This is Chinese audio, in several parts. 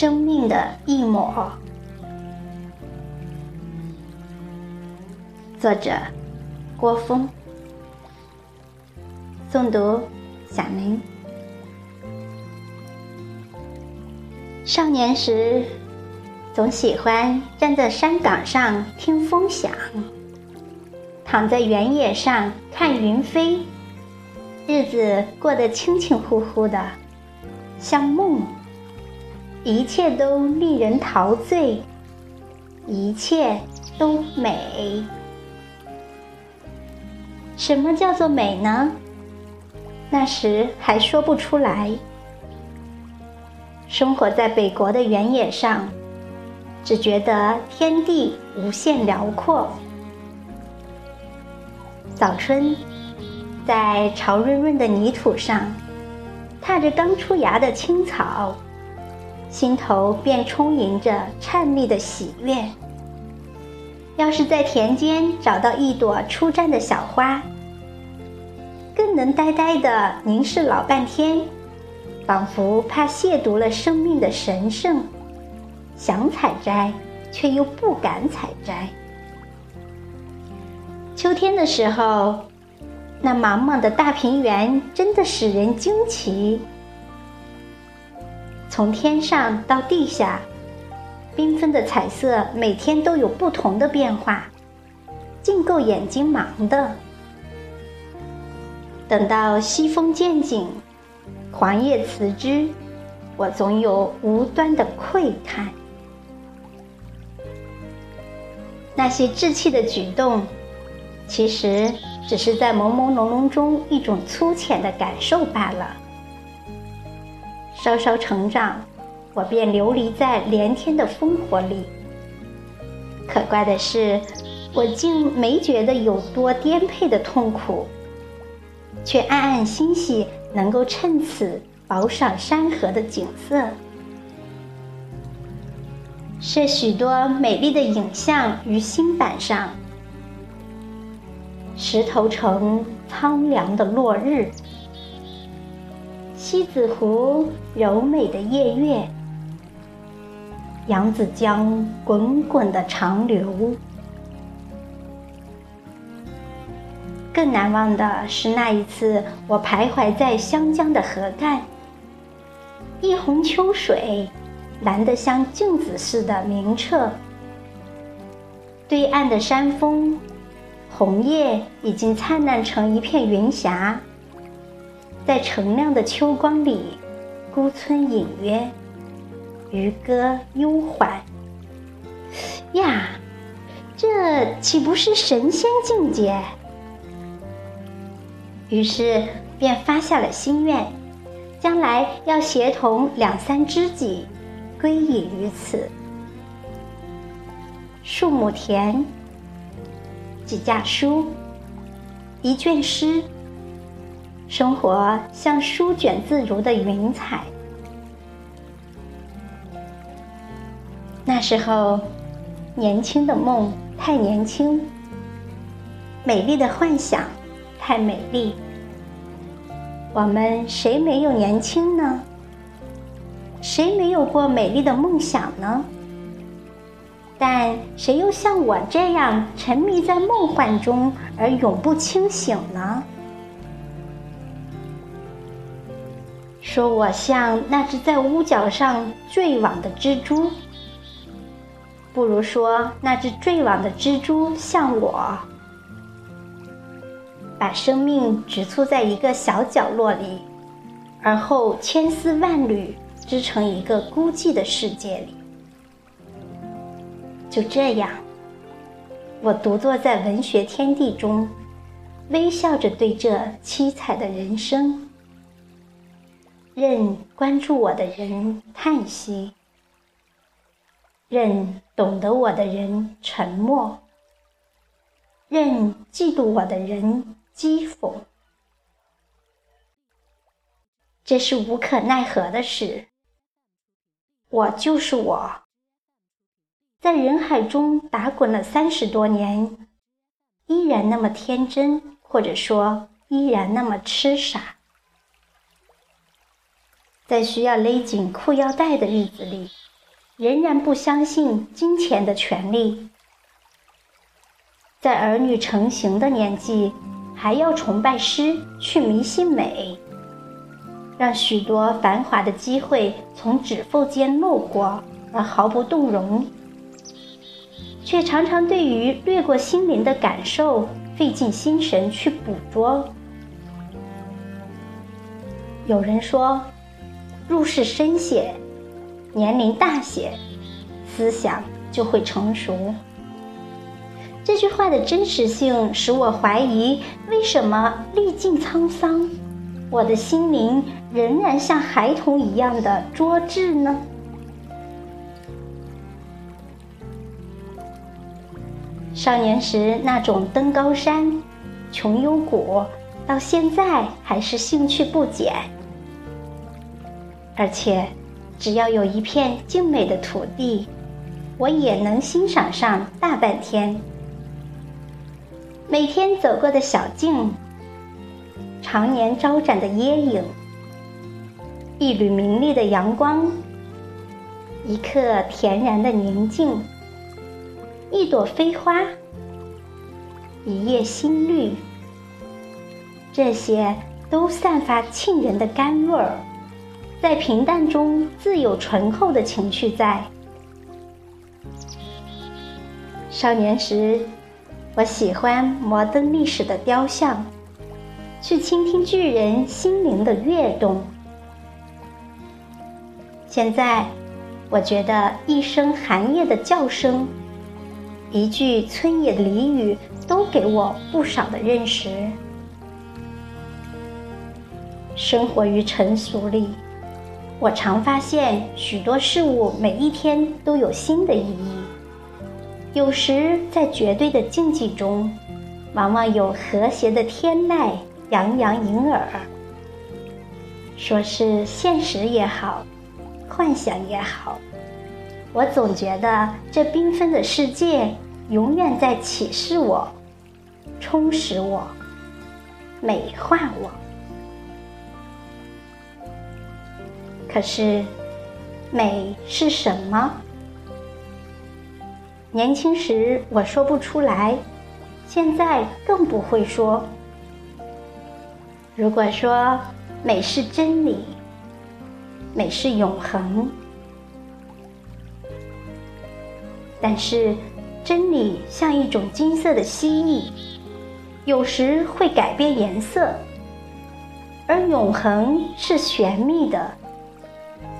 生命的一抹。作者：郭峰。诵读：小明。少年时，总喜欢站在山岗上听风响，躺在原野上看云飞，日子过得清清乎乎的，像梦。一切都令人陶醉，一切都美。什么叫做美呢？那时还说不出来。生活在北国的原野上，只觉得天地无限辽阔。早春，在潮润润的泥土上，踏着刚出芽的青草，心头便充盈着颤栗的喜悦。要是在田间找到一朵初绽的小花，更能呆呆地凝视老半天，仿佛怕亵渎了生命的神圣，想采摘却又不敢采摘。秋天的时候，那茫茫的大平原真的使人惊奇，从天上到地下。缤纷的彩色，每天都有不同的变化，尽够眼睛忙的。等到西风渐紧，黄叶辞枝，我总有无端的喟叹。那些稚气的举动，其实只是在朦朦胧胧中一种粗浅的感受罢了。稍稍成长。我便流离在连天的烽火里。可怪的是，我竟没觉得有多颠沛的痛苦，却暗暗欣喜能够趁此饱赏山河的景色，设许多美丽的影像于新板上。石头城苍凉的落日，西子湖柔美的夜月。扬子江滚滚的长流，更难忘的是那一次，我徘徊在湘江的河岸，一泓秋水，蓝得像镜子似的明澈。对岸的山峰，红叶已经灿烂成一片云霞，在澄亮的秋光里，孤村隐约。渔歌悠缓呀，这岂不是神仙境界？于是便发下了心愿，将来要协同两三知己，归隐于此。数亩田，几架书，一卷诗，生活像舒卷自如的云彩。那时候，年轻的梦太年轻，美丽的幻想太美丽。我们谁没有年轻呢？谁没有过美丽的梦想呢？但谁又像我这样沉迷在梦幻中而永不清醒呢？说我像那只在屋角上坠网的蜘蛛。不如说，那只坠网的蜘蛛像我，把生命只簇在一个小角落里，而后千丝万缕织成一个孤寂的世界里。就这样，我独坐在文学天地中，微笑着对这七彩的人生，任关注我的人叹息。任懂得我的人沉默，任嫉妒我的人讥讽，这是无可奈何的事。我就是我，在人海中打滚了三十多年，依然那么天真，或者说依然那么痴傻。在需要勒紧裤腰带的日子里。仍然不相信金钱的权利，在儿女成型的年纪，还要崇拜诗，去迷信美，让许多繁华的机会从指缝间漏过而毫不动容，却常常对于掠过心灵的感受费尽心神去捕捉。有人说，入世深些，年龄大些，思想就会成熟。这句话的真实性使我怀疑：为什么历尽沧桑，我的心灵仍然像孩童一样的拙智呢？少年时那种登高山、穷幽谷，到现在还是兴趣不减。而且，只要有一片静美的土地，我也能欣赏上大半天。每天走过的小径，常年招展的椰影，一缕明丽的阳光，一刻恬然的宁静，一朵飞花，一叶新绿，这些都散发沁人的甘味儿。在平淡中自有醇厚的情绪在。少年时，我喜欢摩登历史的雕像，去倾听巨人心灵的跃动。现在，我觉得一声寒夜的叫声，一句村野俚语，都给我不少的认识。生活于尘俗里。我常发现许多事物每一天都有新的意义。有时在绝对的静寂中，往往有和谐的天籁洋洋盈耳。说是现实也好，幻想也好，我总觉得这缤纷的世界永远在启示我、充实我、美化我。可是，美是什么？年轻时我说不出来，现在更不会说。如果说美是真理，美是永恒，但是真理像一种金色的蜥蜴，有时会改变颜色，而永恒是玄秘的。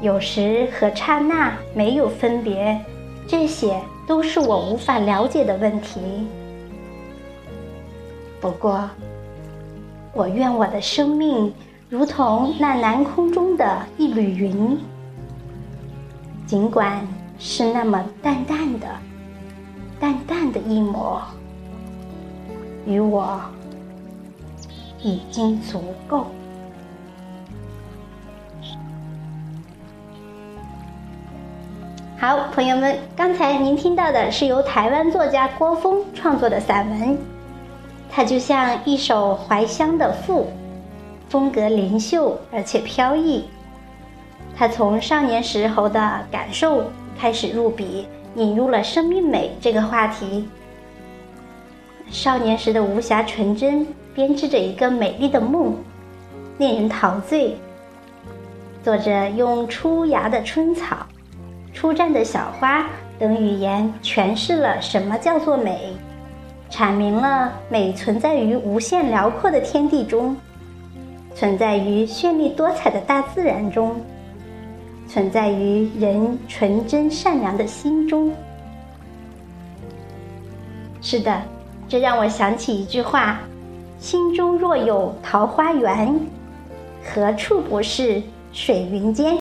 有时和刹那没有分别，这些都是我无法了解的问题。不过，我愿我的生命如同那南空中的一缕云，尽管是那么淡淡的、淡淡的一抹，与我已经足够。好，朋友们，刚才您听到的是由台湾作家郭峰创作的散文，它就像一首怀乡的赋，风格灵秀而且飘逸。他从少年时候的感受开始入笔，引入了生命美这个话题。少年时的无暇纯真，编织着一个美丽的梦，令人陶醉。作者用初芽的春草。初绽的小花等语言诠释了什么叫做美，阐明了美存在于无限辽阔的天地中，存在于绚丽多彩的大自然中，存在于人纯真善良的心中。是的，这让我想起一句话：心中若有桃花源，何处不是水云间？